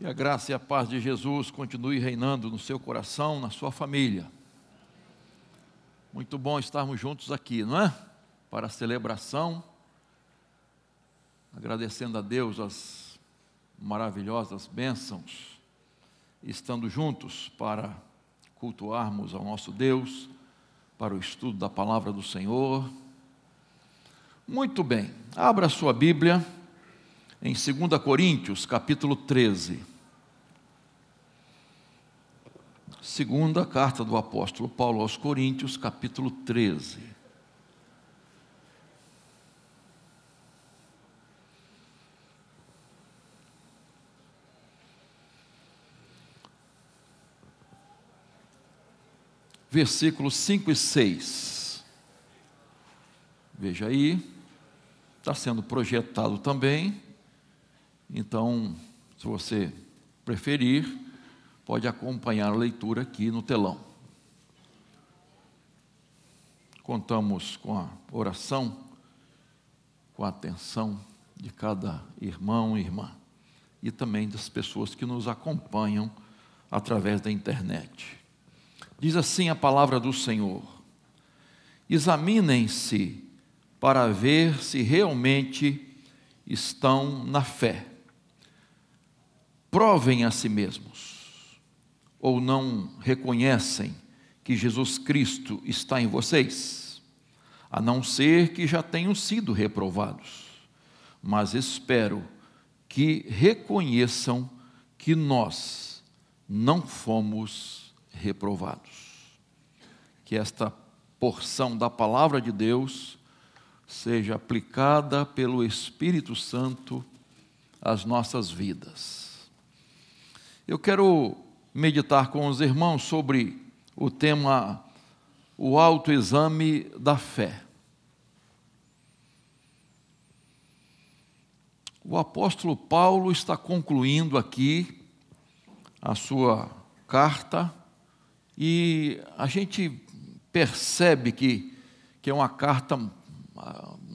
Que a graça e a paz de Jesus continue reinando no seu coração, na sua família. Muito bom estarmos juntos aqui, não é? Para a celebração, agradecendo a Deus as maravilhosas bênçãos, estando juntos para cultuarmos ao nosso Deus, para o estudo da palavra do Senhor. Muito bem, abra sua Bíblia em 2 Coríntios, capítulo 13. Segunda carta do apóstolo Paulo aos Coríntios, capítulo 13. Versículos 5 e 6. Veja aí, está sendo projetado também. Então, se você preferir, pode acompanhar a leitura aqui no telão. Contamos com a oração, com a atenção de cada irmão e irmã e também das pessoas que nos acompanham através da internet. Diz assim a palavra do Senhor: Examinem-se para ver se realmente estão na fé. Provem a si mesmos ou não reconhecem que Jesus Cristo está em vocês, a não ser que já tenham sido reprovados. Mas espero que reconheçam que nós não fomos reprovados. Que esta porção da palavra de Deus seja aplicada pelo Espírito Santo às nossas vidas. Eu quero meditar com os irmãos sobre o tema o autoexame da fé. O apóstolo Paulo está concluindo aqui a sua carta e a gente percebe que, que é uma carta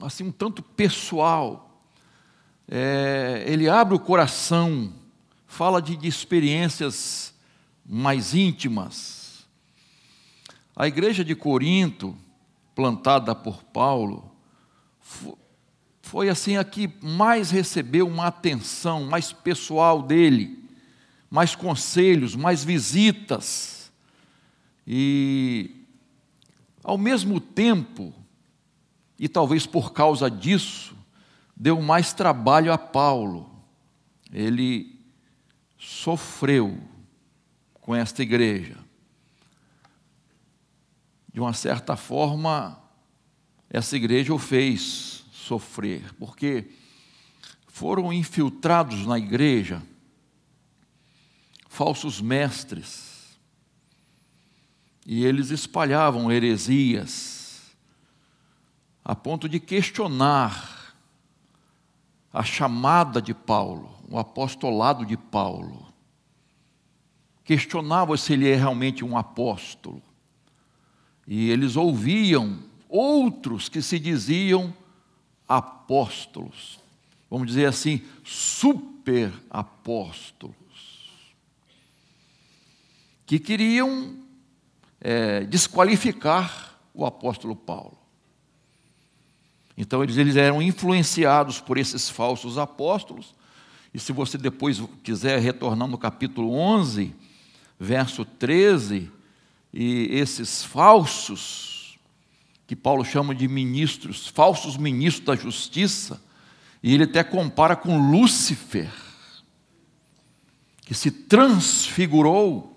assim um tanto pessoal. É, ele abre o coração, fala de, de experiências mais íntimas. A igreja de Corinto, plantada por Paulo, foi assim a que mais recebeu uma atenção mais pessoal dele, mais conselhos, mais visitas. E, ao mesmo tempo, e talvez por causa disso, deu mais trabalho a Paulo. Ele sofreu com esta igreja. De uma certa forma, essa igreja o fez sofrer, porque foram infiltrados na igreja falsos mestres, e eles espalhavam heresias, a ponto de questionar a chamada de Paulo, o apostolado de Paulo questionavam se ele é realmente um apóstolo. E eles ouviam outros que se diziam apóstolos, vamos dizer assim, super apóstolos, que queriam é, desqualificar o apóstolo Paulo. Então eles, eles eram influenciados por esses falsos apóstolos, e se você depois quiser retornar no capítulo 11, verso 13, e esses falsos, que Paulo chama de ministros, falsos ministros da justiça, e ele até compara com Lúcifer, que se transfigurou.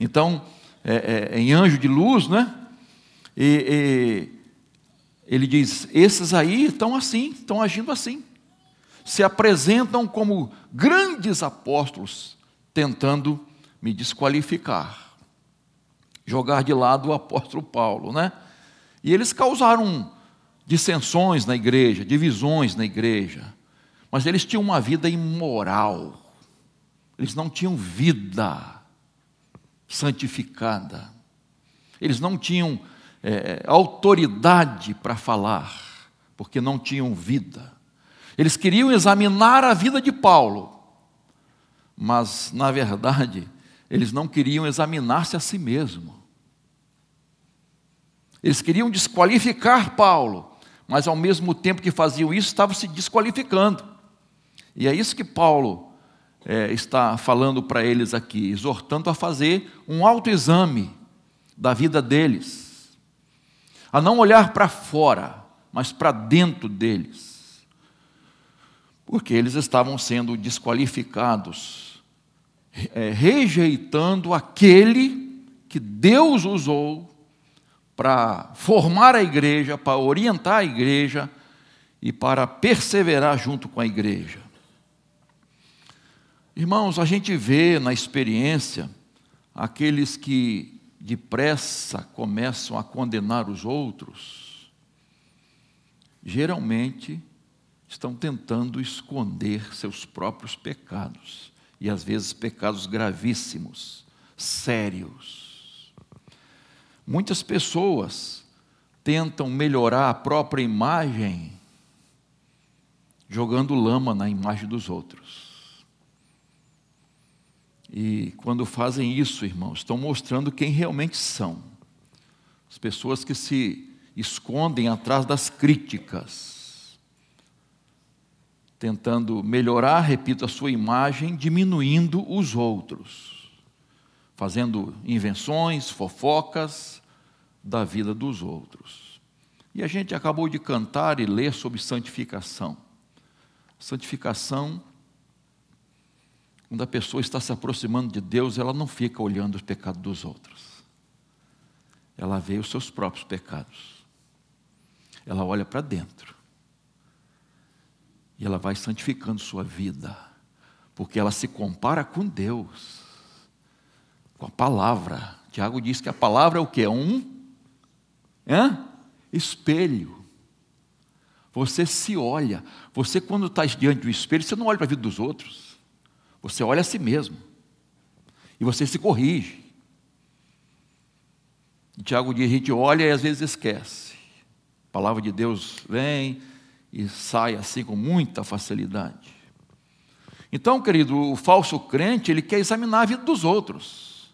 Então, é, é, em anjo de luz, né? E, e, ele diz: esses aí estão assim, estão agindo assim. Se apresentam como grandes apóstolos, tentando me desqualificar, jogar de lado o apóstolo Paulo, né? E eles causaram dissensões na igreja, divisões na igreja, mas eles tinham uma vida imoral, eles não tinham vida santificada, eles não tinham é, autoridade para falar, porque não tinham vida. Eles queriam examinar a vida de Paulo, mas, na verdade, eles não queriam examinar-se a si mesmo. Eles queriam desqualificar Paulo, mas ao mesmo tempo que faziam isso, estavam se desqualificando. E é isso que Paulo é, está falando para eles aqui, exortando a fazer um autoexame da vida deles, a não olhar para fora, mas para dentro deles, porque eles estavam sendo desqualificados, é, rejeitando aquele que Deus usou para formar a igreja, para orientar a igreja e para perseverar junto com a igreja. Irmãos, a gente vê na experiência aqueles que depressa começam a condenar os outros, geralmente estão tentando esconder seus próprios pecados, e às vezes pecados gravíssimos, sérios. Muitas pessoas tentam melhorar a própria imagem jogando lama na imagem dos outros. E quando fazem isso, irmãos, estão mostrando quem realmente são. As pessoas que se escondem atrás das críticas, tentando melhorar, repito, a sua imagem, diminuindo os outros, fazendo invenções, fofocas da vida dos outros. E a gente acabou de cantar e ler sobre santificação. Santificação quando a pessoa está se aproximando de Deus, ela não fica olhando os pecados dos outros. Ela vê os seus próprios pecados. Ela olha para dentro. E ela vai santificando sua vida. Porque ela se compara com Deus. Com a palavra. Tiago diz que a palavra é o que? É um é? espelho. Você se olha. Você, quando está diante do espelho, você não olha para a vida dos outros. Você olha a si mesmo. E você se corrige. Tiago diz: a gente olha e às vezes esquece. A palavra de Deus vem e sai assim com muita facilidade. Então, querido, o falso crente, ele quer examinar a vida dos outros.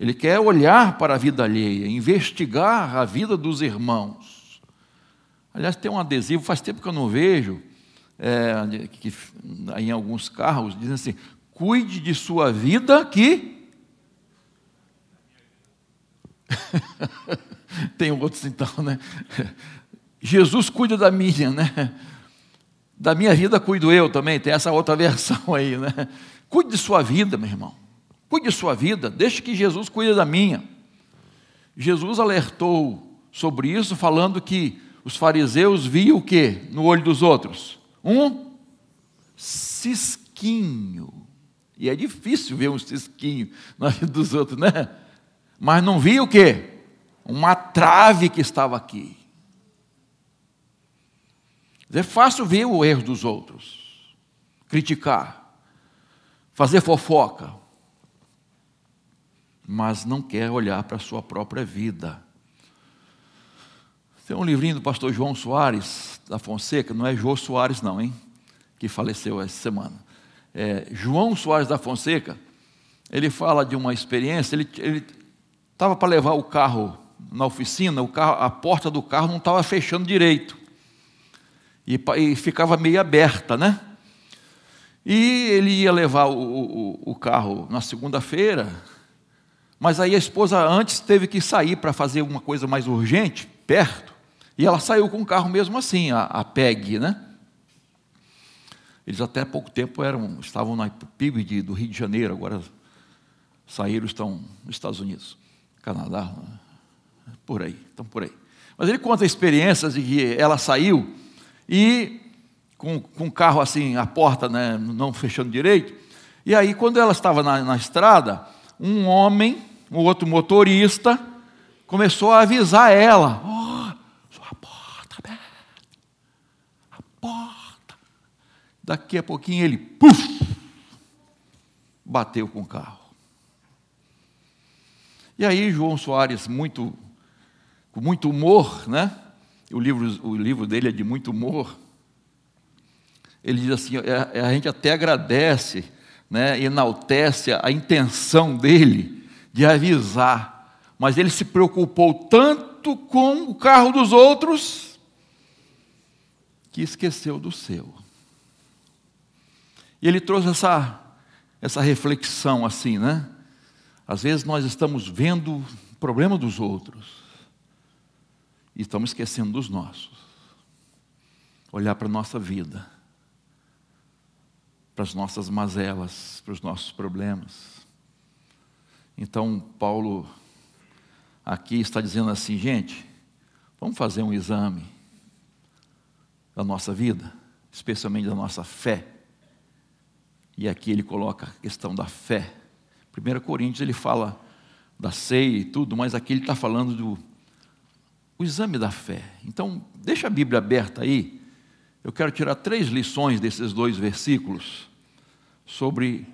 Ele quer olhar para a vida alheia, investigar a vida dos irmãos. Aliás, tem um adesivo, faz tempo que eu não vejo, é, que, em alguns carros, dizem assim: cuide de sua vida que. Tem outros então, né? Jesus cuida da minha, né? Da minha vida cuido eu também, tem essa outra versão aí, né? Cuide de sua vida, meu irmão. Cuide de sua vida, deixe que Jesus cuide da minha. Jesus alertou sobre isso, falando que os fariseus viam o que no olho dos outros? um cisquinho. E é difícil ver um cisquinho na vida dos outros, né? Mas não vi o quê? Uma trave que estava aqui. É fácil ver o erro dos outros, criticar, fazer fofoca, mas não quer olhar para a sua própria vida. Tem um livrinho do pastor João Soares da Fonseca, não é João Soares, não, hein? Que faleceu essa semana. É João Soares da Fonseca, ele fala de uma experiência, ele estava para levar o carro na oficina, o carro, a porta do carro não estava fechando direito. E, e, ficava meio aberta, né? E ele ia levar o, o, o carro na segunda-feira, mas aí a esposa antes teve que sair para fazer uma coisa mais urgente, perto. E ela saiu com o carro mesmo assim, a, a PEG, né? Eles até há pouco tempo eram, estavam na PIB do Rio de Janeiro, agora saíram, estão nos Estados Unidos, Canadá, por aí, estão por aí. Mas ele conta experiências de que ela saiu e com, com o carro assim, a porta né, não fechando direito, e aí quando ela estava na, na estrada, um homem, um outro motorista, começou a avisar ela, Daqui a pouquinho ele, puf, bateu com o carro. E aí João Soares, muito, com muito humor, né? O livro, o livro dele é de muito humor. Ele diz assim: é, é, a gente até agradece né, enaltece a intenção dele de avisar, mas ele se preocupou tanto com o carro dos outros que esqueceu do seu. E ele trouxe essa, essa reflexão assim, né? Às vezes nós estamos vendo o problema dos outros e estamos esquecendo dos nossos. Olhar para a nossa vida para as nossas mazelas, para os nossos problemas. Então, Paulo aqui está dizendo assim, gente, vamos fazer um exame da nossa vida, especialmente da nossa fé. E aqui ele coloca a questão da fé. 1 Coríntios ele fala da ceia e tudo, mas aqui ele está falando do o exame da fé. Então, deixa a Bíblia aberta aí, eu quero tirar três lições desses dois versículos sobre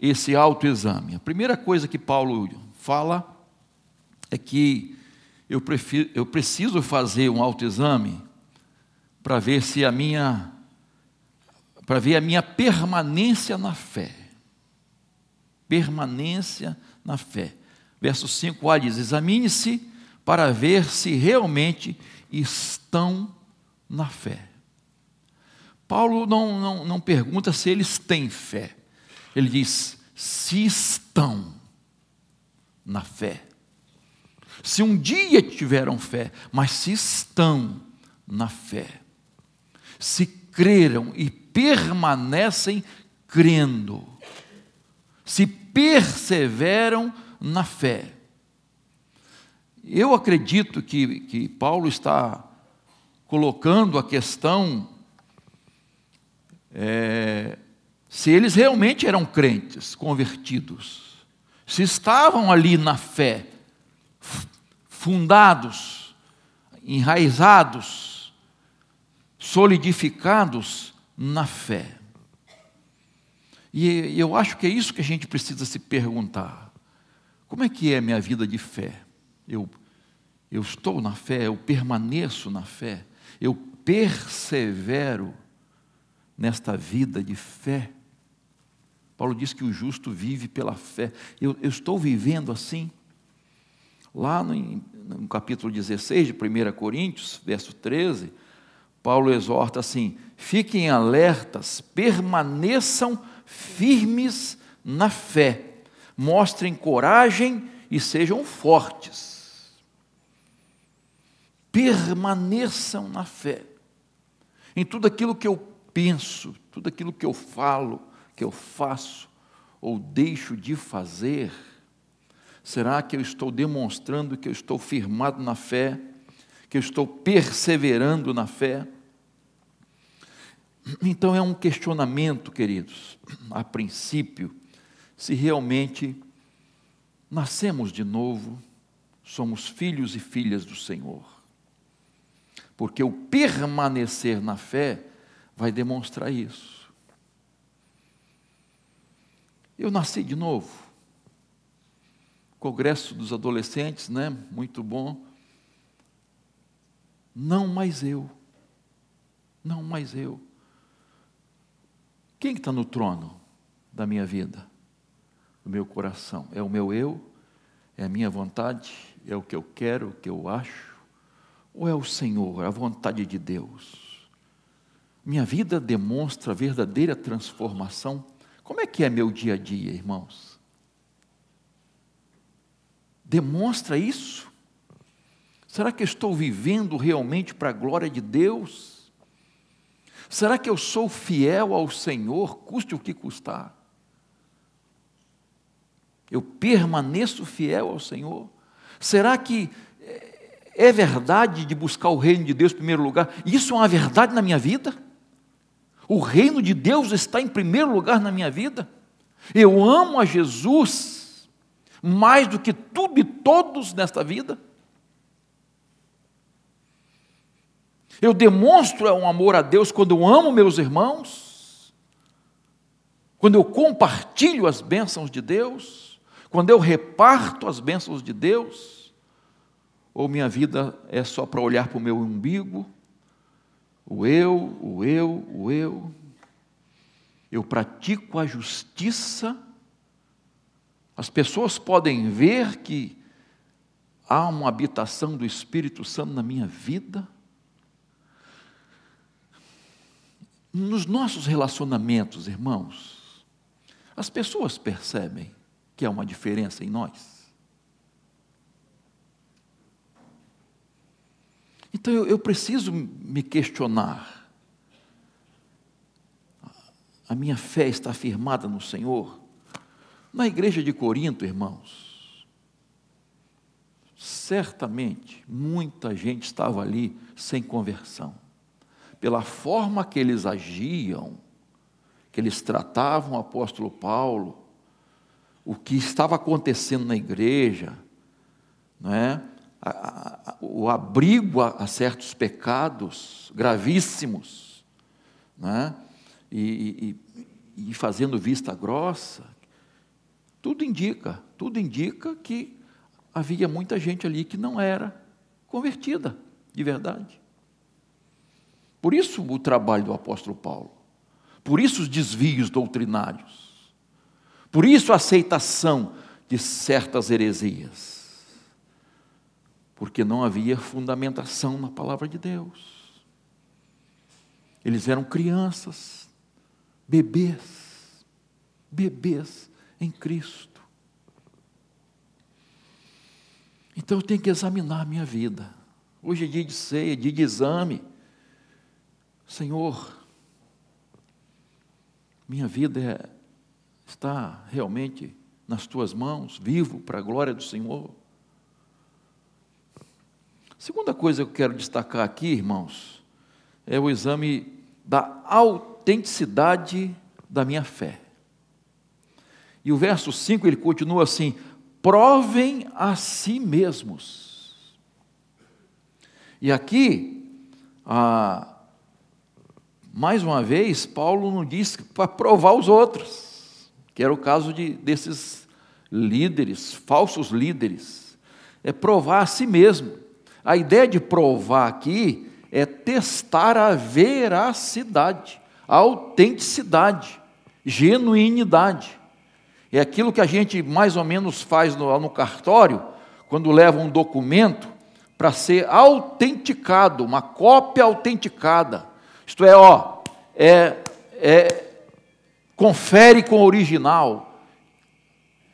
esse autoexame. A primeira coisa que Paulo fala é que eu, prefiro, eu preciso fazer um autoexame para ver se a minha para ver a minha permanência na fé. Permanência na fé. Verso 5a diz: Examine-se para ver se realmente estão na fé. Paulo não, não, não pergunta se eles têm fé. Ele diz: se estão na fé. Se um dia tiveram fé, mas se estão na fé. Se creram e permanecem crendo. Se perseveram na fé. Eu acredito que, que Paulo está colocando a questão é, se eles realmente eram crentes, convertidos, se estavam ali na fé, fundados, enraizados, solidificados na fé. E eu acho que é isso que a gente precisa se perguntar. Como é que é a minha vida de fé? Eu, eu estou na fé, eu permaneço na fé, eu persevero nesta vida de fé. Paulo diz que o justo vive pela fé. Eu, eu estou vivendo assim. Lá no, no, capítulo 16 de 1 Coríntios, verso 13, Paulo exorta assim: fiquem alertas, permaneçam firmes na fé, mostrem coragem e sejam fortes. Permaneçam na fé. Em tudo aquilo que eu penso, tudo aquilo que eu falo, que eu faço ou deixo de fazer, será que eu estou demonstrando que eu estou firmado na fé, que eu estou perseverando na fé? Então é um questionamento, queridos, a princípio, se realmente nascemos de novo, somos filhos e filhas do Senhor. Porque o permanecer na fé vai demonstrar isso. Eu nasci de novo. Congresso dos adolescentes, né? Muito bom. Não mais eu. Não mais eu. Quem está no trono da minha vida? Do meu coração? É o meu eu? É a minha vontade? É o que eu quero, o que eu acho? Ou é o Senhor, a vontade de Deus? minha vida demonstra verdadeira transformação? Como é que é meu dia a dia, irmãos? Demonstra isso? Será que estou vivendo realmente para a glória de Deus? Será que eu sou fiel ao Senhor, custe o que custar? Eu permaneço fiel ao Senhor? Será que é verdade de buscar o reino de Deus em primeiro lugar? Isso é uma verdade na minha vida? O reino de Deus está em primeiro lugar na minha vida. Eu amo a Jesus mais do que tudo e todos nesta vida. Eu demonstro um amor a Deus quando eu amo meus irmãos, quando eu compartilho as bênçãos de Deus, quando eu reparto as bênçãos de Deus, ou minha vida é só para olhar para o meu umbigo, o eu, o eu, o eu. eu pratico a justiça, as pessoas podem ver que há uma habitação do Espírito Santo na minha vida. Nos nossos relacionamentos, irmãos, as pessoas percebem que há uma diferença em nós. Então eu, eu preciso me questionar. A minha fé está firmada no Senhor? Na igreja de Corinto, irmãos, certamente muita gente estava ali sem conversão. Pela forma que eles agiam, que eles tratavam o apóstolo Paulo, o que estava acontecendo na igreja, não é? O abrigo a, a, certos pecados gravíssimos, né? e, e, e fazendo vista grossa, tudo indica, tudo indica que havia muita gente ali que não era convertida de verdade. Por isso o trabalho do apóstolo Paulo, por isso os desvios doutrinários, por isso a aceitação de certas heresias porque não havia fundamentação na palavra de Deus. Eles eram crianças, bebês, bebês em Cristo. Então eu tenho que examinar a minha vida. Hoje é dia de ceia, dia de exame. Senhor, minha vida é, está realmente nas tuas mãos, vivo para a glória do Senhor. Segunda coisa que eu quero destacar aqui, irmãos, é o exame da autenticidade da minha fé. E o verso 5 ele continua assim: provem a si mesmos. E aqui, mais uma vez, Paulo não diz para provar os outros, que era o caso de, desses líderes, falsos líderes, é provar a si mesmo. A ideia de provar aqui é testar a veracidade, a autenticidade, genuinidade. É aquilo que a gente mais ou menos faz no, no cartório, quando leva um documento para ser autenticado, uma cópia autenticada. Isto é, ó, é, é, confere com o original.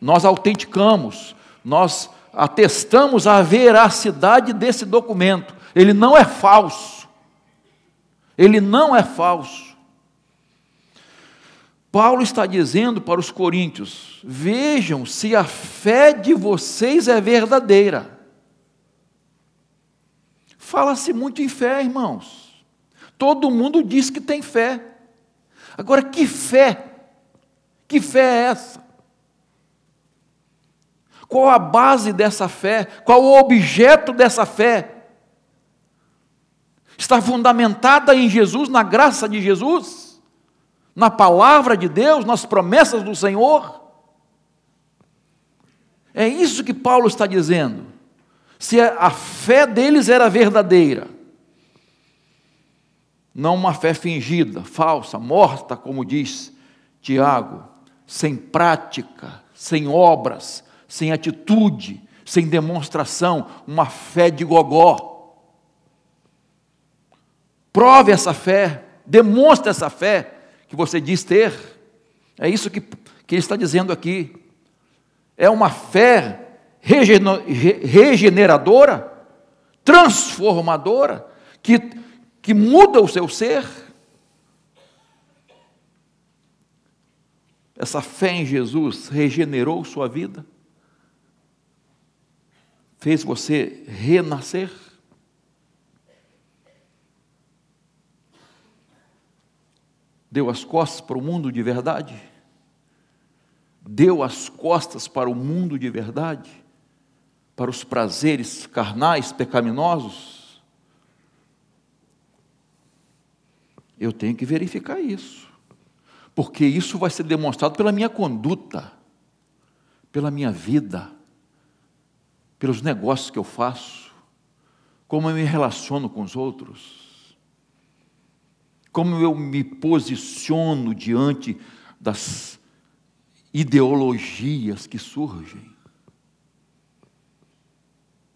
Nós autenticamos, nós atestamos a veracidade desse documento. Ele não é falso. Ele não é falso. Paulo está dizendo para os coríntios: vejam se a fé de vocês é verdadeira. Fala-se muito em fé, irmãos. Todo mundo diz que tem fé. Agora, que fé? Que fé é essa? Qual a base dessa fé? Qual o objeto dessa fé? Está fundamentada em Jesus, na graça de Jesus? Na palavra de Deus, nas promessas do Senhor? É isso que Paulo está dizendo. Se a fé deles era verdadeira, não uma fé fingida, falsa, morta, como diz Tiago, sem prática, sem obras, sem atitude, sem demonstração, uma fé de gogó. Prove essa fé, demonstre essa fé que você diz ter. É isso que, que ele está dizendo aqui. É uma fé regeneradora, transformadora, que, que muda o seu ser. Essa fé em Jesus regenerou sua vida? Fez você renascer? Deu as costas para o mundo de verdade? Deu as costas para o mundo de verdade? Para os prazeres carnais, pecaminosos? Eu tenho que verificar isso, porque isso vai ser demonstrado pela minha conduta, pela minha vida pelos negócios que eu faço, como eu me relaciono com os outros. como eu me posiciono diante das ideologias que surgem.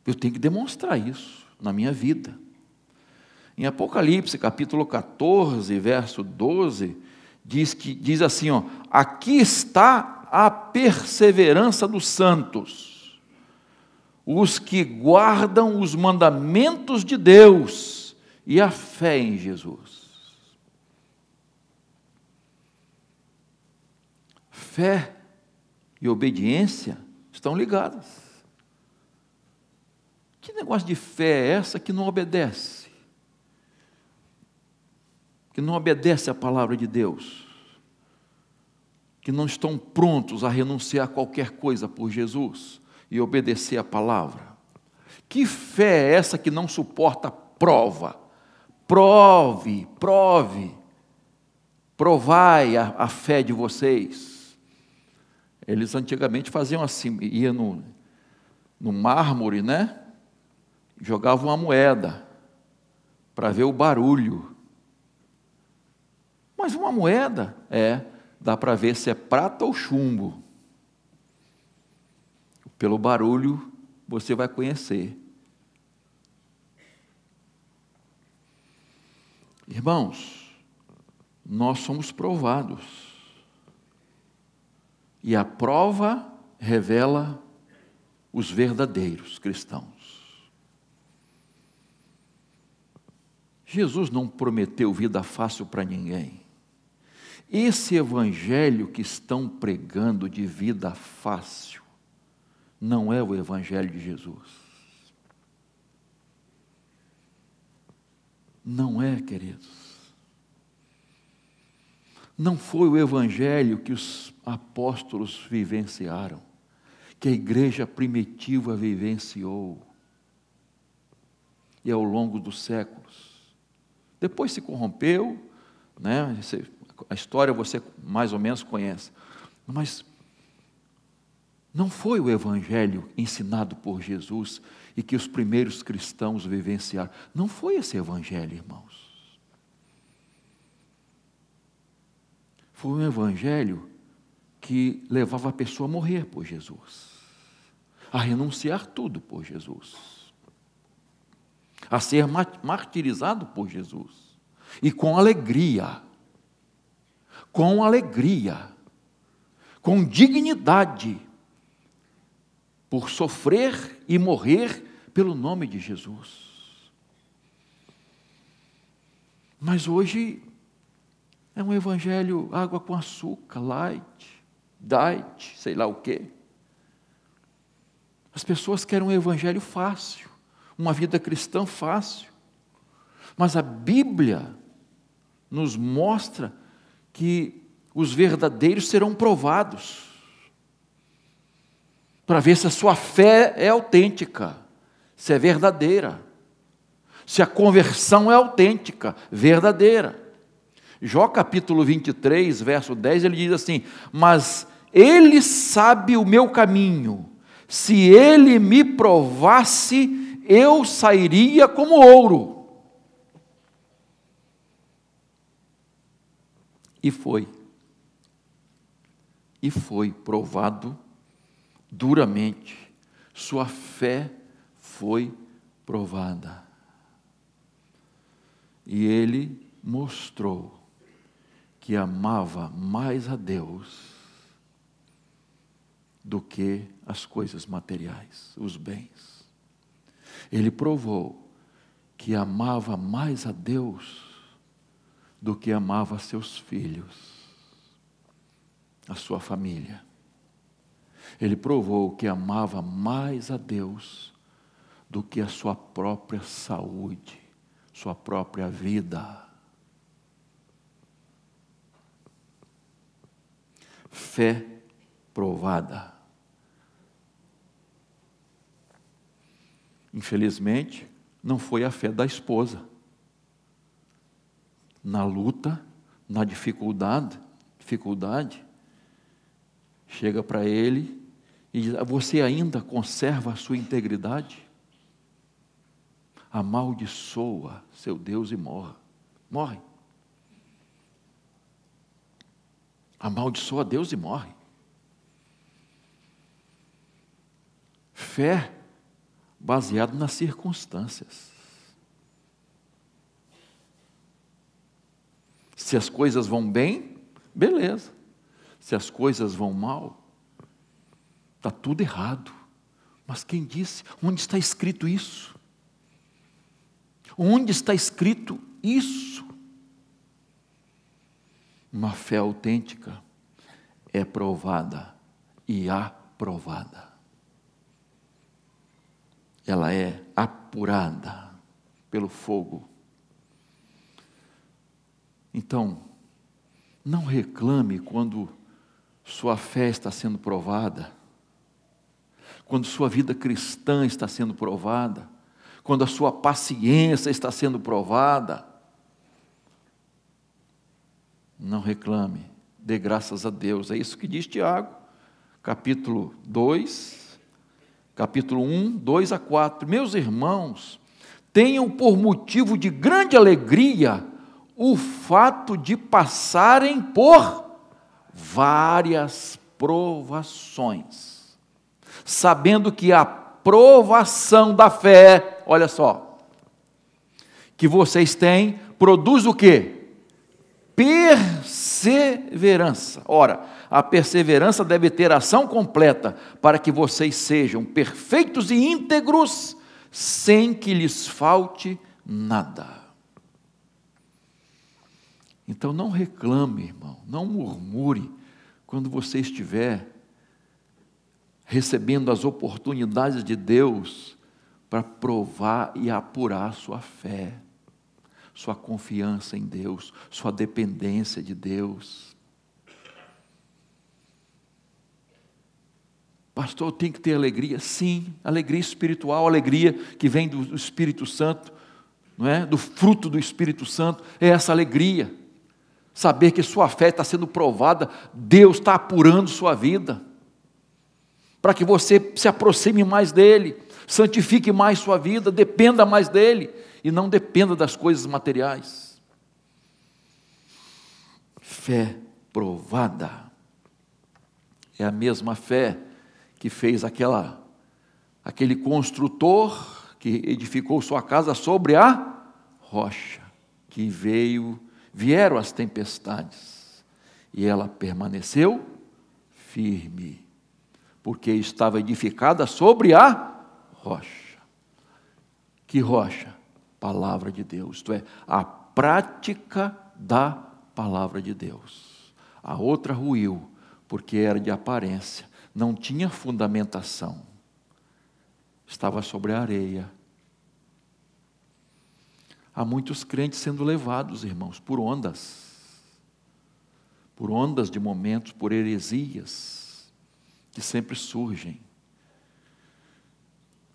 Eu tenho que demonstrar isso na minha vida. Em Apocalipse, capítulo 14, verso 12, diz que diz assim, ó: Aqui está a perseverança dos santos, os que guardam os mandamentos de Deus e a fé em Jesus. Fé e obediência estão ligadas. Que negócio de fé é essa que não obedece? Que não obedece à palavra de Deus? Que não estão prontos a renunciar a qualquer coisa por Jesus e obedecer à palavra? Que fé é essa que não suporta prova? Prove, prove, provai a, a fé de vocês. Eles antigamente faziam assim, ia no, no mármore, né? jogava uma moeda para ver o barulho. Mas uma moeda é, dá para ver se é prata ou chumbo. Pelo barulho você vai conhecer. Irmãos, nós somos provados. E a prova revela os verdadeiros cristãos. Jesus não prometeu vida fácil para ninguém. Esse evangelho que estão pregando de vida fácil não é o evangelho de Jesus. Não é, queridos. Não foi o evangelho que os apóstolos vivenciaram, que a igreja primitiva vivenciou. E ao longo dos séculos, depois se corrompeu, né? a história você mais ou menos conhece. Mas não foi o evangelho ensinado por Jesus e que os primeiros cristãos vivenciaram. Não foi esse evangelho, irmãos. Foi um evangelho que levava a pessoa a morrer por Jesus, a renunciar tudo por Jesus a ser martirizado por Jesus. E com alegria, com alegria, com dignidade, por sofrer e morrer pelo nome de Jesus. Mas hoje é um evangelho água com açúcar, light, diet, sei lá o quê. As pessoas querem um evangelho fácil uma vida cristã fácil. Mas a Bíblia nos mostra que os verdadeiros serão provados para ver se a sua fé é autêntica, se é verdadeira, se a conversão é autêntica, verdadeira. Jó capítulo 23, verso 10, ele diz assim: Mas ele sabe o meu caminho, se ele me provasse, eu sairia como ouro. E foi. E foi provado duramente. Sua fé foi provada. E ele mostrou que amava mais a Deus do que as coisas materiais, os bens ele provou que amava mais a Deus do que amava seus filhos, a sua família. Ele provou que amava mais a Deus do que a sua própria saúde, sua própria vida. Fé provada. Infelizmente, não foi a fé da esposa. Na luta, na dificuldade, dificuldade, chega para ele e diz: Você ainda conserva a sua integridade? Amaldiçoa seu Deus e morra. Morre. amaldiçoa Deus e morre. Fé baseado nas circunstâncias. Se as coisas vão bem, beleza. Se as coisas vão mal, está tudo errado. Mas quem disse? Onde está escrito isso? Onde está escrito isso? Uma fé autêntica é provada e aprovada. Ela é apurada pelo fogo. Então, não reclame quando sua fé está sendo provada, quando sua vida cristã está sendo provada, quando a sua paciência está sendo provada. Não reclame, dê graças a Deus. É isso que diz Tiago, capítulo 2, capítulo 1, 2 a 4. Meus irmãos, tenham por motivo de grande alegria o fato de passarem por várias provações, sabendo que a provação da fé, olha só, que vocês têm, produz o quê? Perseverança. Ora, a perseverança deve ter ação completa para que vocês sejam perfeitos e íntegros, sem que lhes falte nada. Então não reclame, irmão, não murmure quando você estiver recebendo as oportunidades de Deus para provar e apurar sua fé, sua confiança em Deus, sua dependência de Deus. Pastor, tem que ter alegria? Sim, alegria espiritual, alegria que vem do Espírito Santo, não é? Do fruto do Espírito Santo, é essa alegria. Saber que sua fé está sendo provada, Deus está apurando sua vida para que você se aproxime mais dele, santifique mais sua vida, dependa mais dele e não dependa das coisas materiais. Fé provada é a mesma fé que fez aquela aquele construtor que edificou sua casa sobre a rocha, que veio vieram as tempestades e ela permaneceu firme porque estava edificada sobre a rocha. Que rocha? Palavra de Deus, isto é, a prática da palavra de Deus. A outra ruiu, porque era de aparência, não tinha fundamentação, estava sobre a areia. Há muitos crentes sendo levados, irmãos, por ondas, por ondas de momentos, por heresias que sempre surgem.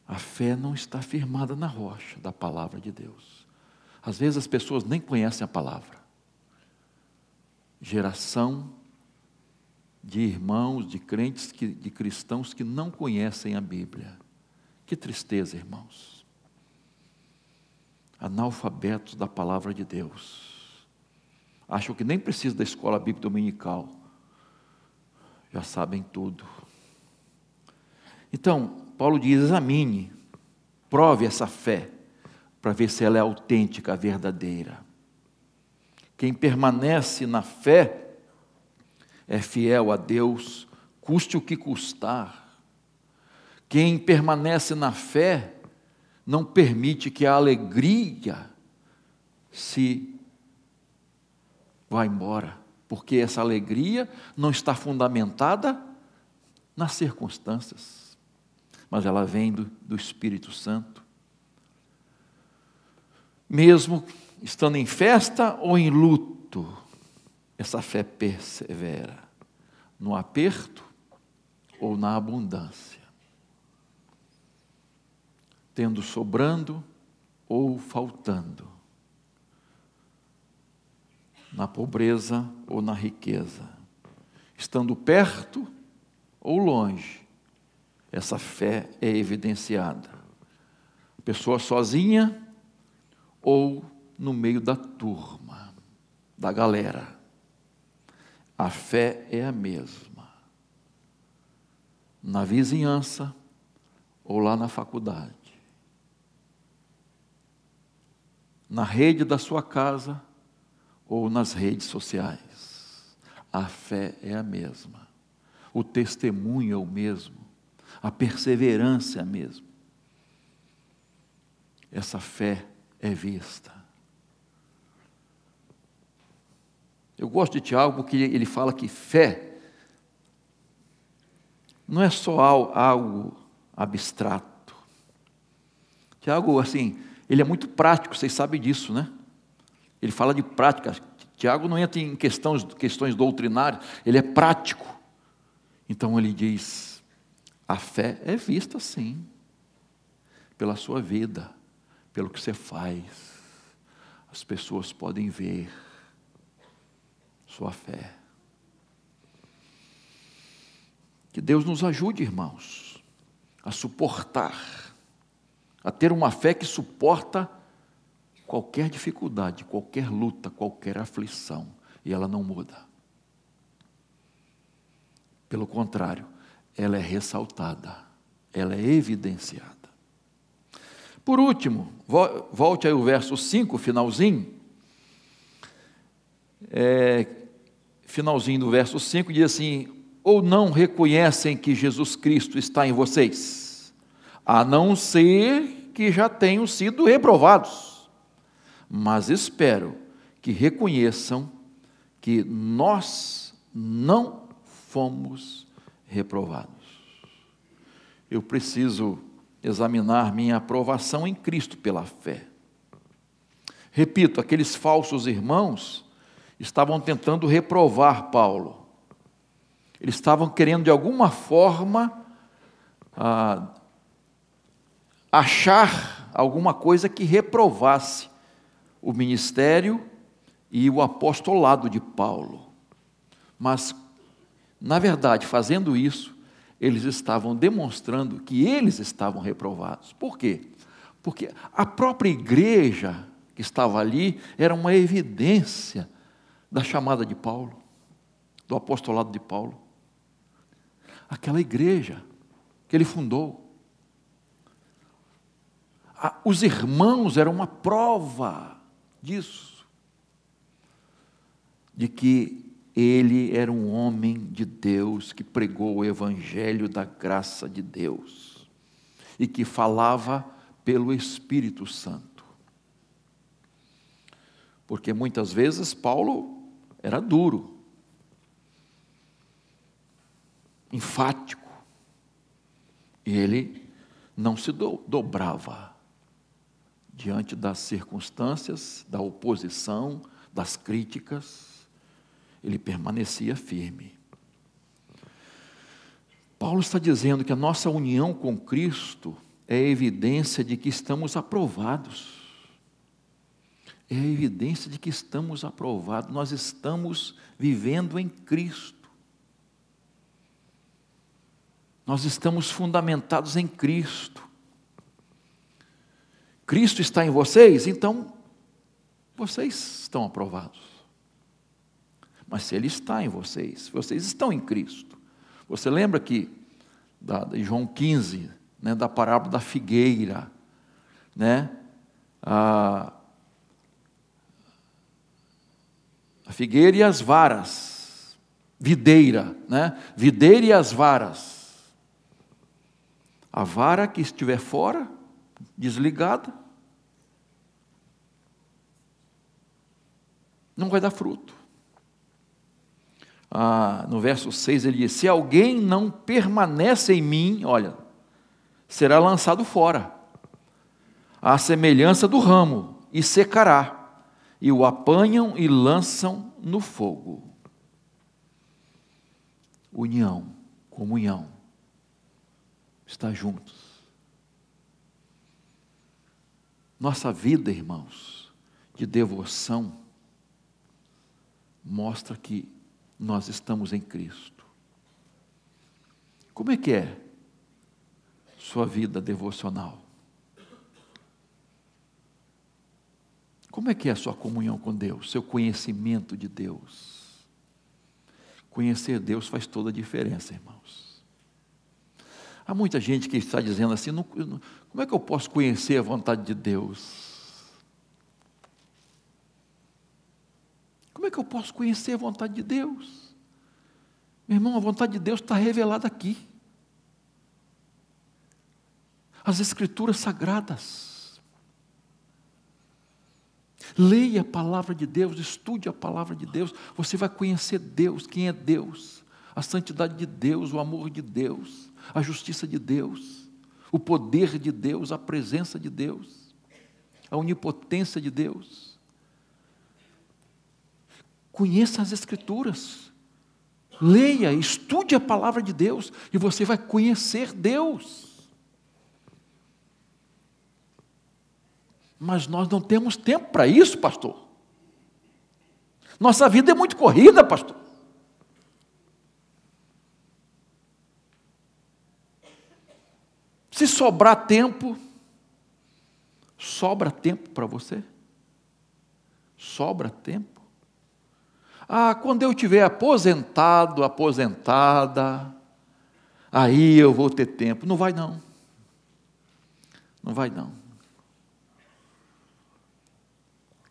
A fé não está firmada na rocha da palavra de Deus. Às vezes as pessoas nem conhecem a palavra. Geração de irmãos, de crentes, de cristãos que não conhecem a Bíblia. Que tristeza, irmãos. Analfabetos da palavra de Deus. Acham que nem precisa da escola bíblica dominical. Já sabem tudo. Então, Paulo diz: examine, prove essa fé, para ver se ela é autêntica, verdadeira. Quem permanece na fé é fiel a Deus, custe o que custar. Quem permanece na fé não permite que a alegria se vá embora, porque essa alegria não está fundamentada nas circunstâncias mas ela vem do, do Espírito Santo. Mesmo estando em festa ou em luto, essa fé persevera no aperto ou na abundância, tendo sobrando ou faltando, na pobreza ou na riqueza, estando perto ou longe, essa fé é evidenciada. Pessoa sozinha ou no meio da turma, da galera. a fé é a mesma. Na vizinhança ou lá na faculdade. Na rede da sua casa ou nas redes sociais. A fé é a mesma. O testemunho é o mesmo. A perseverança é a mesma. Essa fé é vista. Eu gosto de Tiago porque ele fala que fé não é só algo abstrato. Tiago, assim, ele é muito prático, vocês sabem disso, né? Ele fala de prática. Tiago não entra em questões, questões doutrinárias, ele é prático. Então ele diz: a fé é vista sim, pela sua vida, pelo que você faz. As pessoas podem ver sua fé. Que Deus nos ajude, irmãos, a suportar, a ter uma fé que suporta qualquer dificuldade, qualquer luta, qualquer aflição, e ela não muda. Pelo contrário, ela é ressaltada, ela é evidenciada. Por último, volte aí o verso 5, finalzinho. É, finalzinho do verso 5, diz assim: Ou não reconhecem que Jesus Cristo está em vocês, a não ser que já tenham sido reprovados. Mas espero que reconheçam que nós não fomos reprovados. Eu preciso examinar minha aprovação em Cristo pela fé. Repito, aqueles falsos irmãos estavam tentando reprovar Paulo. Eles estavam querendo, de alguma forma, ah, achar alguma coisa que reprovasse o ministério e o apostolado de Paulo. Mas, na verdade, fazendo isso, eles estavam demonstrando que eles estavam reprovados. Por quê? Porque a própria igreja que estava ali era uma evidência da chamada de Paulo, do apostolado de Paulo. Aquela igreja que ele fundou. Os irmãos eram uma prova disso, de que ele era um homem de Deus que pregou o evangelho da graça de Deus e que falava pelo Espírito Santo. Porque muitas vezes Paulo era duro, enfático, e ele não se do, dobrava diante das circunstâncias, da oposição, das críticas, ele permanecia firme. Paulo está dizendo que a nossa união com Cristo é evidência de que estamos aprovados é evidência de que estamos aprovados, nós estamos vivendo em Cristo. Nós estamos fundamentados em Cristo. Cristo está em vocês, então vocês estão aprovados. Mas se Ele está em vocês, vocês estão em Cristo. Você lembra que, da, de João 15, né, da parábola da figueira, né? Ah, a figueira e as varas, videira, né? Videira e as varas. A vara que estiver fora, desligada, não vai dar fruto. Ah, no verso 6 ele diz: Se alguém não permanece em mim, olha, será lançado fora, à semelhança do ramo, e secará e o apanham e lançam no fogo. União, comunhão, estar juntos. Nossa vida, irmãos, de devoção, mostra que nós estamos em Cristo. Como é que é sua vida devocional? Como é que é a sua comunhão com Deus, seu conhecimento de Deus? Conhecer Deus faz toda a diferença, irmãos. Há muita gente que está dizendo assim: não, como é que eu posso conhecer a vontade de Deus? É que eu posso conhecer a vontade de Deus? Meu irmão, a vontade de Deus está revelada aqui. As Escrituras sagradas. Leia a palavra de Deus, estude a palavra de Deus, você vai conhecer Deus, quem é Deus, a santidade de Deus, o amor de Deus, a justiça de Deus, o poder de Deus, a presença de Deus, a onipotência de Deus. Conheça as Escrituras. Leia, estude a palavra de Deus e você vai conhecer Deus. Mas nós não temos tempo para isso, pastor. Nossa vida é muito corrida, pastor. Se sobrar tempo, sobra tempo para você? Sobra tempo? Ah, quando eu tiver aposentado, aposentada, aí eu vou ter tempo. Não vai não. Não vai não.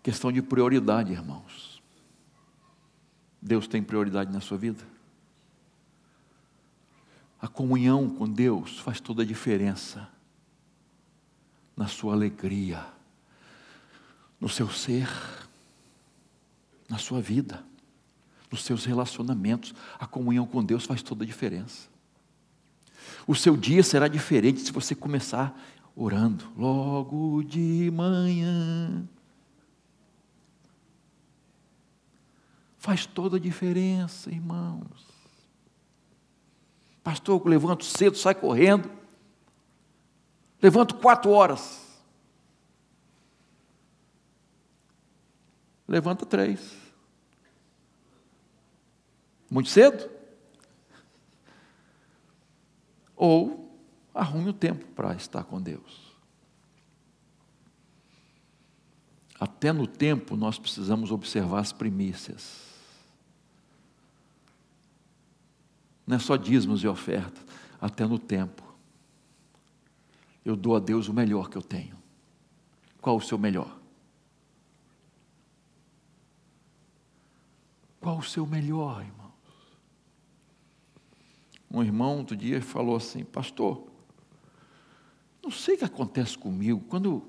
Questão de prioridade, irmãos. Deus tem prioridade na sua vida? A comunhão com Deus faz toda a diferença na sua alegria, no seu ser, na sua vida nos seus relacionamentos. A comunhão com Deus faz toda a diferença. O seu dia será diferente se você começar orando logo de manhã. Faz toda a diferença, irmãos. Pastor, eu levanto cedo, sai correndo. Levanto quatro horas. Levanta três. Muito cedo? Ou arrume o tempo para estar com Deus. Até no tempo nós precisamos observar as primícias. Não é só dízimos e ofertas, até no tempo. Eu dou a Deus o melhor que eu tenho. Qual o seu melhor? Qual o seu melhor, irmão? Um irmão outro dia falou assim: Pastor, não sei o que acontece comigo, quando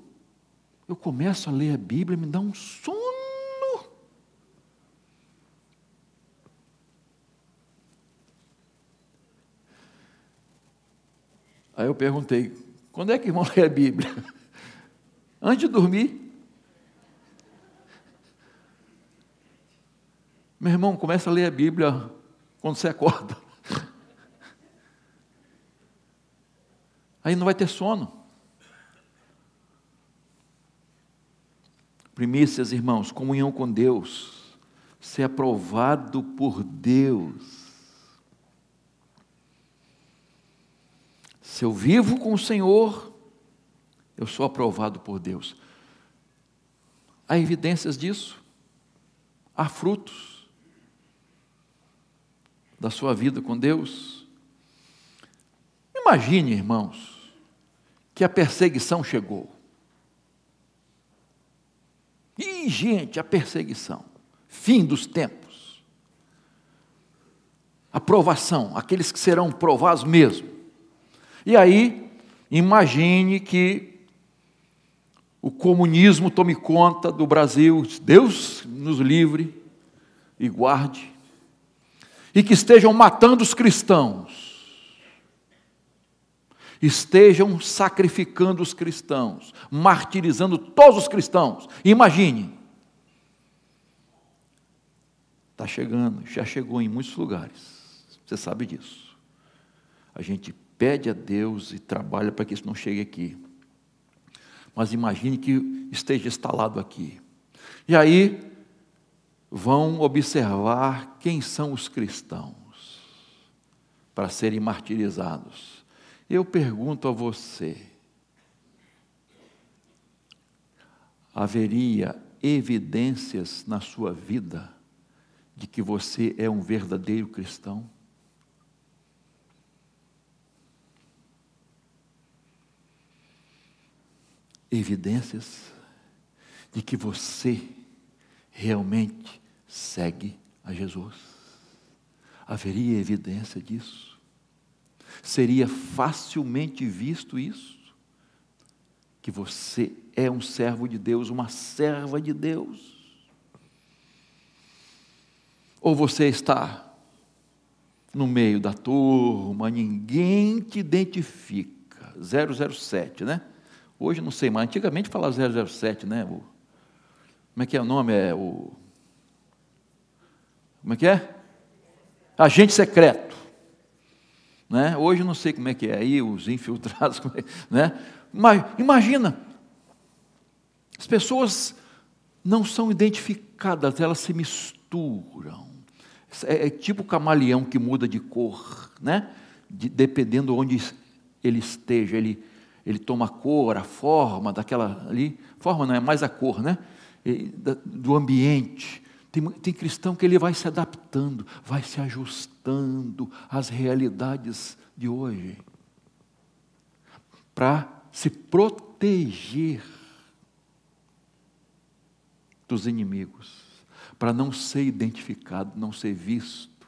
eu começo a ler a Bíblia, me dá um sono. Aí eu perguntei: quando é que irmão lê a Bíblia? Antes de dormir. Meu irmão, começa a ler a Bíblia quando você acorda. Aí não vai ter sono. Primícias, irmãos, comunhão com Deus, ser aprovado por Deus. Se eu vivo com o Senhor, eu sou aprovado por Deus. Há evidências disso, há frutos da sua vida com Deus. Imagine, irmãos, que a perseguição chegou. E, gente, a perseguição, fim dos tempos. A provação, aqueles que serão provados mesmo. E aí, imagine que o comunismo tome conta do Brasil, Deus nos livre e guarde, e que estejam matando os cristãos estejam sacrificando os cristãos, martirizando todos os cristãos. Imagine. Está chegando, já chegou em muitos lugares. Você sabe disso. A gente pede a Deus e trabalha para que isso não chegue aqui. Mas imagine que esteja instalado aqui. E aí vão observar quem são os cristãos para serem martirizados. Eu pergunto a você: haveria evidências na sua vida de que você é um verdadeiro cristão? Evidências de que você realmente segue a Jesus. Haveria evidência disso? Seria facilmente visto isso? Que você é um servo de Deus, uma serva de Deus? Ou você está no meio da turma, ninguém te identifica. 007, né? Hoje não sei mais, antigamente falava 007, né? O, como é que é o nome? É o. Como é que é? Agente secreto. Né? Hoje não sei como é que é aí, os infiltrados, é, né? Mas imagina, as pessoas não são identificadas, elas se misturam. É, é tipo o camaleão que muda de cor, né? De, dependendo onde ele esteja, ele, ele toma a cor, a forma daquela ali, forma não é mais a cor, né? do ambiente. Tem, tem cristão que ele vai se adaptando, vai se ajustando às realidades de hoje, para se proteger dos inimigos, para não ser identificado, não ser visto.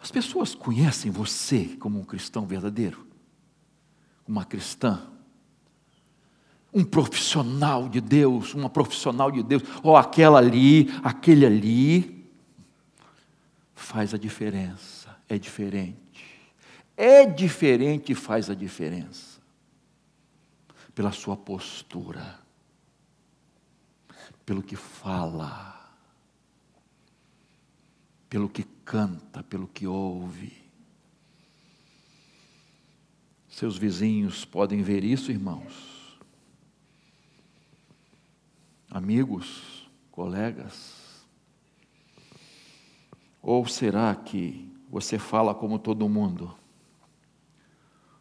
As pessoas conhecem você como um cristão verdadeiro, uma cristã um profissional de Deus, uma profissional de Deus, ou aquela ali, aquele ali, faz a diferença, é diferente. É diferente e faz a diferença. Pela sua postura, pelo que fala, pelo que canta, pelo que ouve. Seus vizinhos podem ver isso, irmãos amigos, colegas? Ou será que você fala como todo mundo?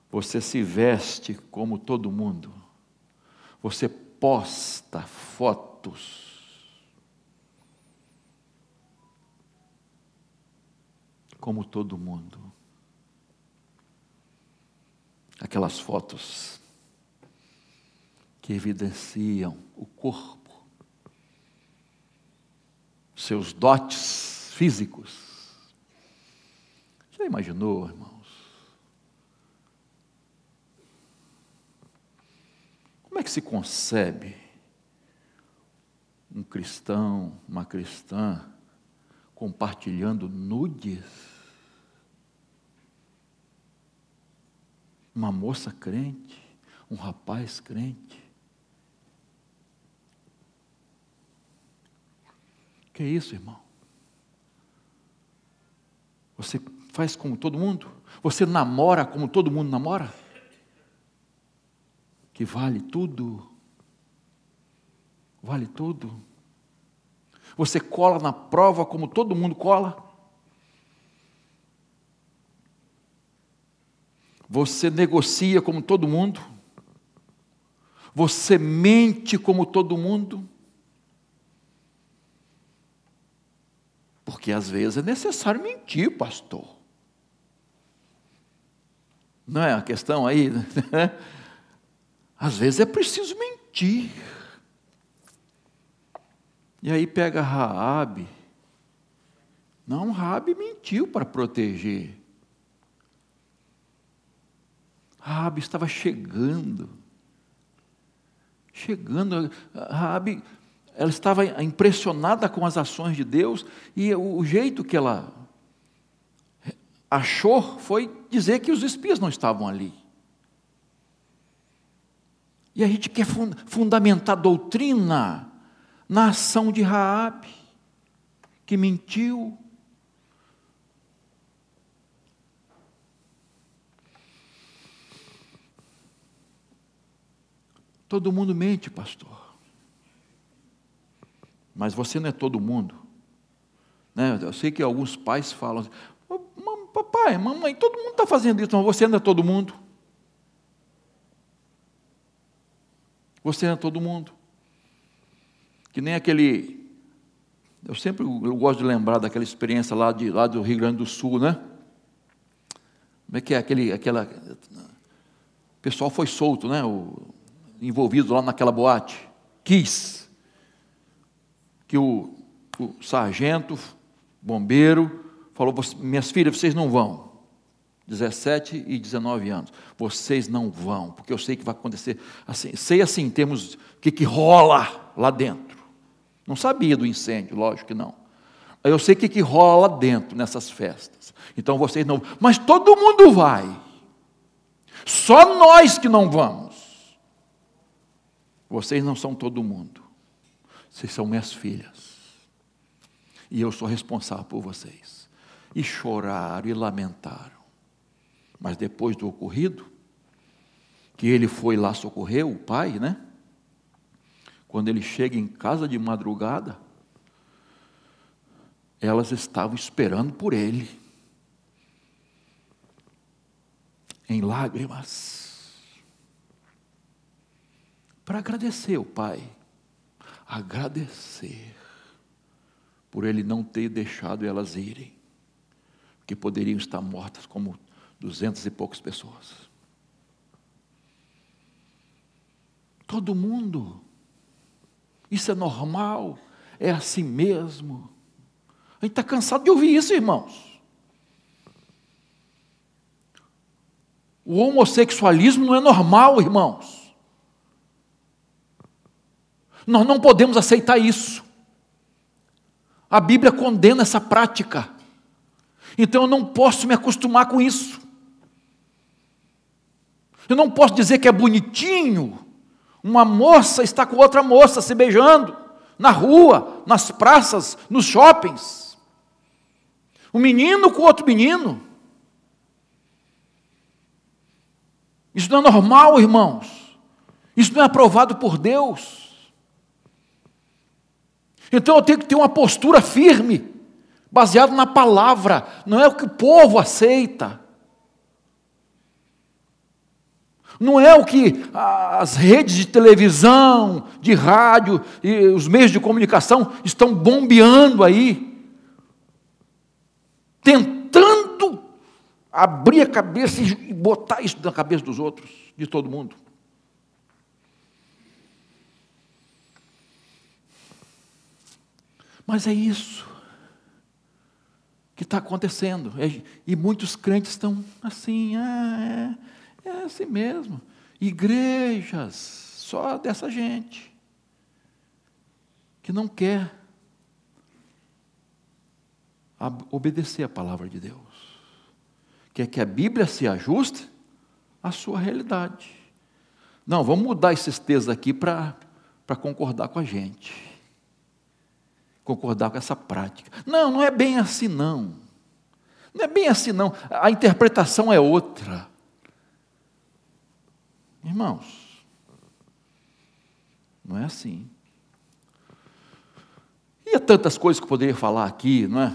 Você se veste como todo mundo? Você posta fotos? Como todo mundo. Aquelas fotos que evidenciam o corpo seus dotes físicos. Já imaginou, irmãos? Como é que se concebe um cristão, uma cristã, compartilhando nudes? Uma moça crente, um rapaz crente. Que é isso, irmão? Você faz como todo mundo? Você namora como todo mundo namora? Que vale tudo? Vale tudo? Você cola na prova como todo mundo cola? Você negocia como todo mundo? Você mente como todo mundo? Porque às vezes é necessário mentir, pastor. Não é a questão aí? Né? Às vezes é preciso mentir. E aí pega Raabe. Não, Raabe mentiu para proteger. Raabe estava chegando. Chegando, Raabe ela estava impressionada com as ações de Deus e o jeito que ela achou foi dizer que os espias não estavam ali. E a gente quer fundamentar doutrina na ação de Raabe, que mentiu. Todo mundo mente, pastor. Mas você não é todo mundo. Né? Eu sei que alguns pais falam assim, papai, mamãe, todo mundo está fazendo isso, mas você não é todo mundo. Você não é todo mundo. Que nem aquele Eu sempre eu gosto de lembrar daquela experiência lá, de, lá do Rio Grande do Sul, né? Como é que é aquele, aquela. O pessoal foi solto, né? O, envolvido lá naquela boate. Quis. Que o, o sargento, bombeiro, falou: Minhas filhas, vocês não vão. 17 e 19 anos. Vocês não vão, porque eu sei que vai acontecer assim. Sei assim, temos o que, que rola lá dentro. Não sabia do incêndio, lógico que não. Eu sei o que, que rola lá dentro nessas festas. Então vocês não. Mas todo mundo vai. Só nós que não vamos. Vocês não são todo mundo. Vocês são minhas filhas. E eu sou responsável por vocês. E choraram e lamentaram. Mas depois do ocorrido, que ele foi lá socorrer o pai, né? Quando ele chega em casa de madrugada, elas estavam esperando por ele, em lágrimas, para agradecer o pai, agradecer por ele não ter deixado elas irem, que poderiam estar mortas como duzentas e poucas pessoas. Todo mundo. Isso é normal, é assim mesmo. A gente está cansado de ouvir isso, irmãos. O homossexualismo não é normal, irmãos. Nós não podemos aceitar isso. A Bíblia condena essa prática. Então eu não posso me acostumar com isso. Eu não posso dizer que é bonitinho uma moça está com outra moça se beijando na rua, nas praças, nos shoppings. Um menino com outro menino. Isso não é normal, irmãos. Isso não é aprovado por Deus. Então eu tenho que ter uma postura firme, baseada na palavra, não é o que o povo aceita. não é o que as redes de televisão, de rádio e os meios de comunicação estão bombeando aí, tentando abrir a cabeça e botar isso na cabeça dos outros, de todo mundo. Mas é isso que está acontecendo. É, e muitos crentes estão assim, ah, é, é assim mesmo. Igrejas só dessa gente que não quer obedecer a palavra de Deus. Quer que a Bíblia se ajuste à sua realidade. Não, vamos mudar esses textos aqui para concordar com a gente. Concordar com essa prática. Não, não é bem assim não. Não é bem assim não. A interpretação é outra. Irmãos, não é assim. E há tantas coisas que eu poderia falar aqui, não é?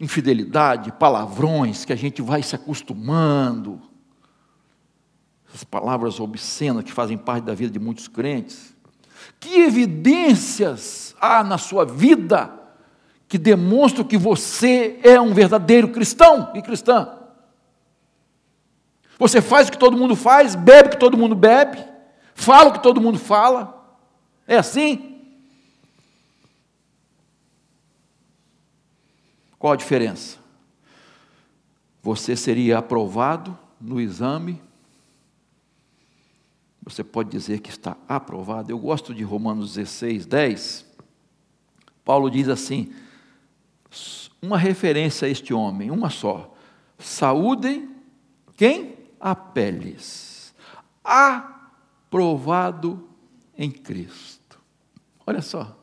Infidelidade, palavrões que a gente vai se acostumando. Essas palavras obscenas que fazem parte da vida de muitos crentes. Que evidências há na sua vida que demonstram que você é um verdadeiro cristão e cristã? Você faz o que todo mundo faz, bebe o que todo mundo bebe, fala o que todo mundo fala. É assim? Qual a diferença? Você seria aprovado no exame. Você pode dizer que está aprovado. Eu gosto de Romanos 16, 10. Paulo diz assim: uma referência a este homem, uma só. Saúdem quem? Apeles, aprovado em Cristo. Olha só.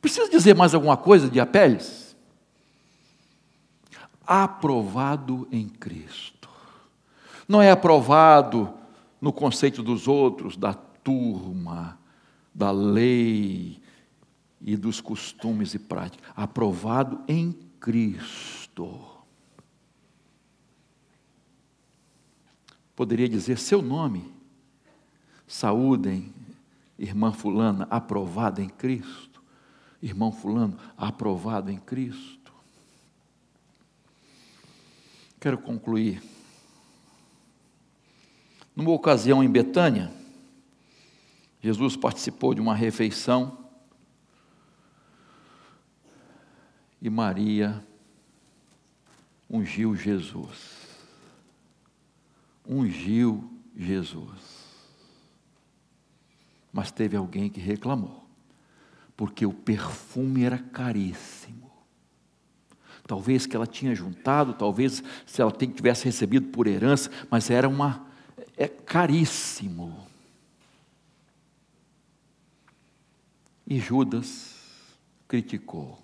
Precisa dizer mais alguma coisa de Apeles? Aprovado em Cristo. Não é aprovado no conceito dos outros, da turma, da lei e dos costumes e práticas. Aprovado em Cristo. poderia dizer seu nome. Saúdem, irmã Fulana, aprovada em Cristo. irmão Fulano, aprovado em Cristo. Quero concluir. Numa ocasião em Betânia, Jesus participou de uma refeição e Maria ungiu Jesus. Ungiu Jesus. Mas teve alguém que reclamou, porque o perfume era caríssimo. Talvez que ela tinha juntado, talvez se ela tivesse recebido por herança, mas era uma é caríssimo. E Judas criticou.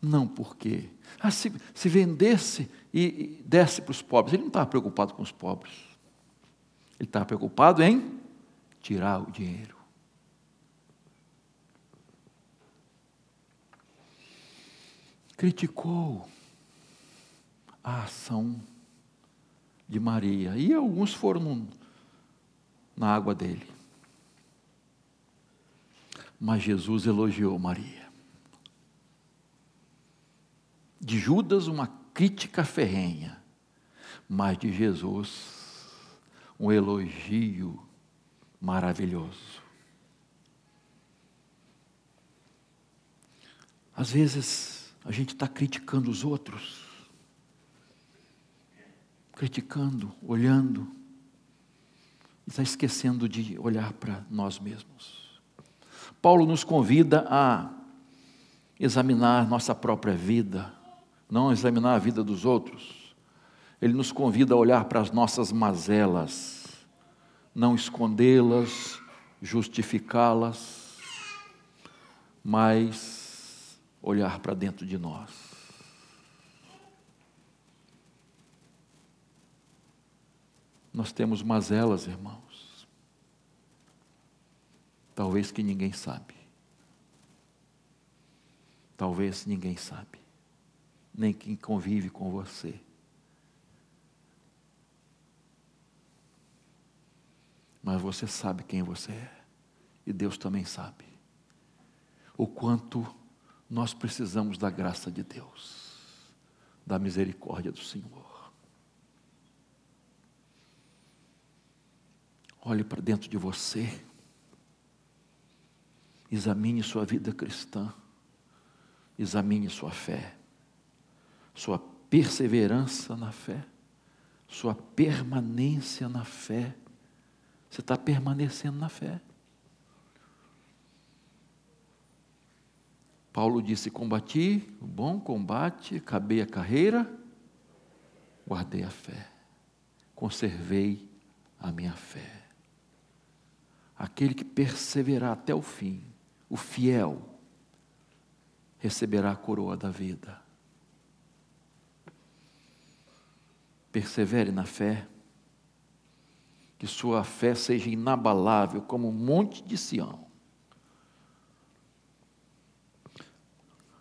Não porque. Ah, se, se vendesse e, e desse para os pobres. Ele não estava preocupado com os pobres. Ele estava preocupado em tirar o dinheiro. Criticou a ação de Maria. E alguns foram na água dele. Mas Jesus elogiou Maria de Judas uma crítica ferrenha, mas de Jesus um elogio maravilhoso. Às vezes a gente está criticando os outros, criticando, olhando, e está esquecendo de olhar para nós mesmos. Paulo nos convida a examinar nossa própria vida, não examinar a vida dos outros. Ele nos convida a olhar para as nossas mazelas, não escondê-las, justificá-las, mas olhar para dentro de nós. Nós temos mazelas, irmãos. Talvez que ninguém sabe. Talvez ninguém sabe nem quem convive com você. Mas você sabe quem você é, e Deus também sabe. O quanto nós precisamos da graça de Deus, da misericórdia do Senhor. Olhe para dentro de você, examine sua vida cristã, examine sua fé sua perseverança na fé, sua permanência na fé. Você está permanecendo na fé. Paulo disse: Combati o bom combate, acabei a carreira, guardei a fé, conservei a minha fé. Aquele que perseverar até o fim, o fiel, receberá a coroa da vida. persevere na fé, que sua fé seja inabalável como um monte de Sião.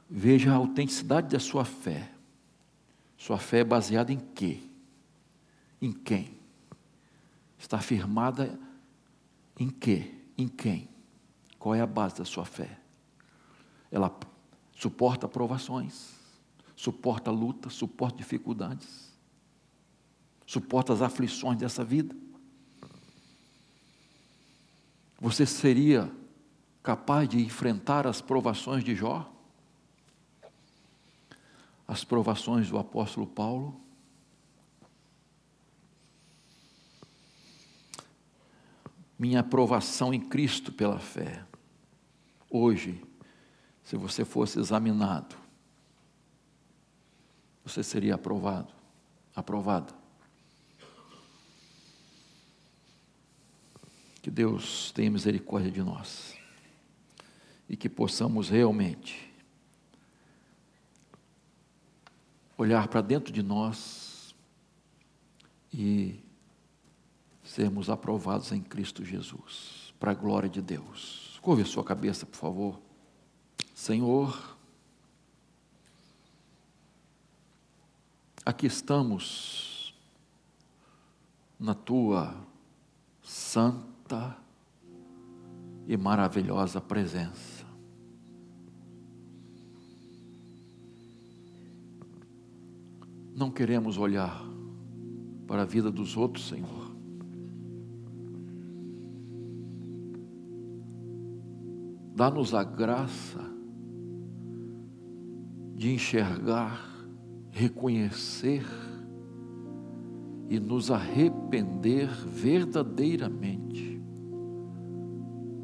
Veja a autenticidade da sua fé. Sua fé é baseada em quê? Em quem? Está firmada em quê? Em quem? Qual é a base da sua fé? Ela suporta provações, suporta lutas, suporta dificuldades suporta as aflições dessa vida? Você seria capaz de enfrentar as provações de Jó? As provações do apóstolo Paulo? Minha aprovação em Cristo pela fé. Hoje, se você fosse examinado, você seria aprovado, aprovada. Que Deus tenha misericórdia de nós e que possamos realmente olhar para dentro de nós e sermos aprovados em Cristo Jesus, para a glória de Deus. Curve a sua cabeça, por favor. Senhor, aqui estamos na tua santa e maravilhosa presença. Não queremos olhar para a vida dos outros, Senhor. Dá-nos a graça de enxergar, reconhecer e nos arrepender verdadeiramente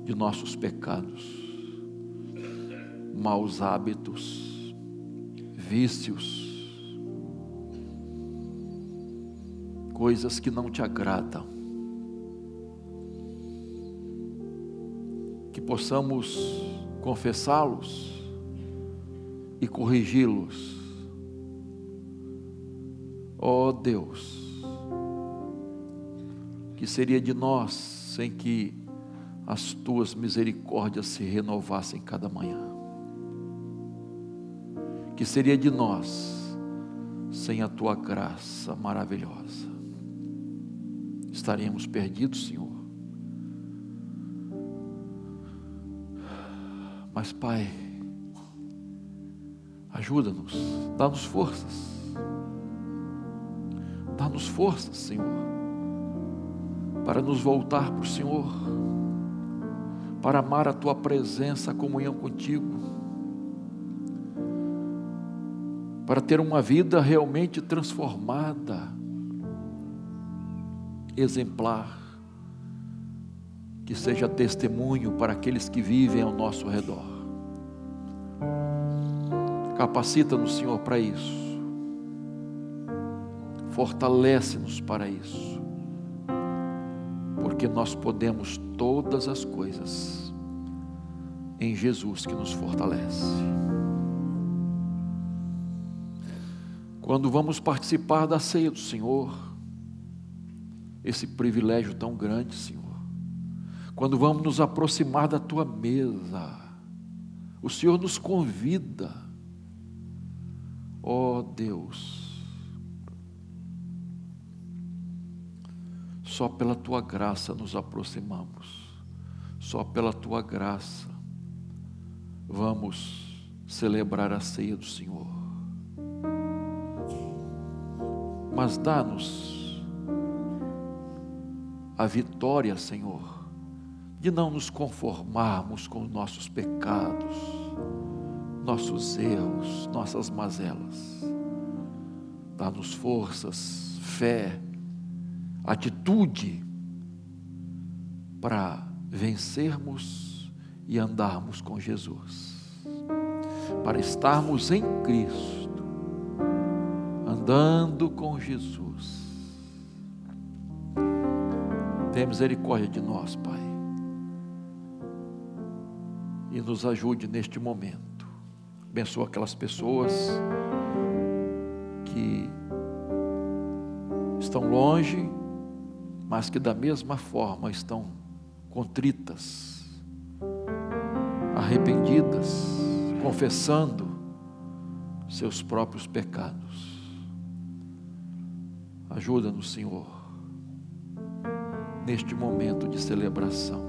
de nossos pecados, maus hábitos, vícios, coisas que não te agradam. Possamos confessá-los e corrigi-los. Ó oh Deus, que seria de nós sem que as tuas misericórdias se renovassem cada manhã? Que seria de nós sem a tua graça maravilhosa? estaríamos perdidos, Senhor. Mas, Pai, ajuda-nos, dá-nos forças, dá-nos forças, Senhor, para nos voltar para o Senhor, para amar a Tua presença, a comunhão contigo, para ter uma vida realmente transformada exemplar, que seja testemunho para aqueles que vivem ao nosso redor. Capacita-nos, Senhor, para isso. Fortalece-nos para isso. Porque nós podemos todas as coisas em Jesus que nos fortalece. Quando vamos participar da ceia do Senhor, esse privilégio tão grande, Senhor. Quando vamos nos aproximar da tua mesa, o Senhor nos convida, ó oh, Deus, só pela tua graça nos aproximamos, só pela tua graça vamos celebrar a ceia do Senhor. Mas dá-nos a vitória, Senhor, de não nos conformarmos com os nossos pecados, nossos erros, nossas mazelas. Dá-nos forças, fé, atitude para vencermos e andarmos com Jesus, para estarmos em Cristo, andando com Jesus Tenha misericórdia de nós, Pai. E nos ajude neste momento. Abençoa aquelas pessoas que estão longe, mas que da mesma forma estão contritas, arrependidas, confessando seus próprios pecados. Ajuda-nos, Senhor neste momento de celebração.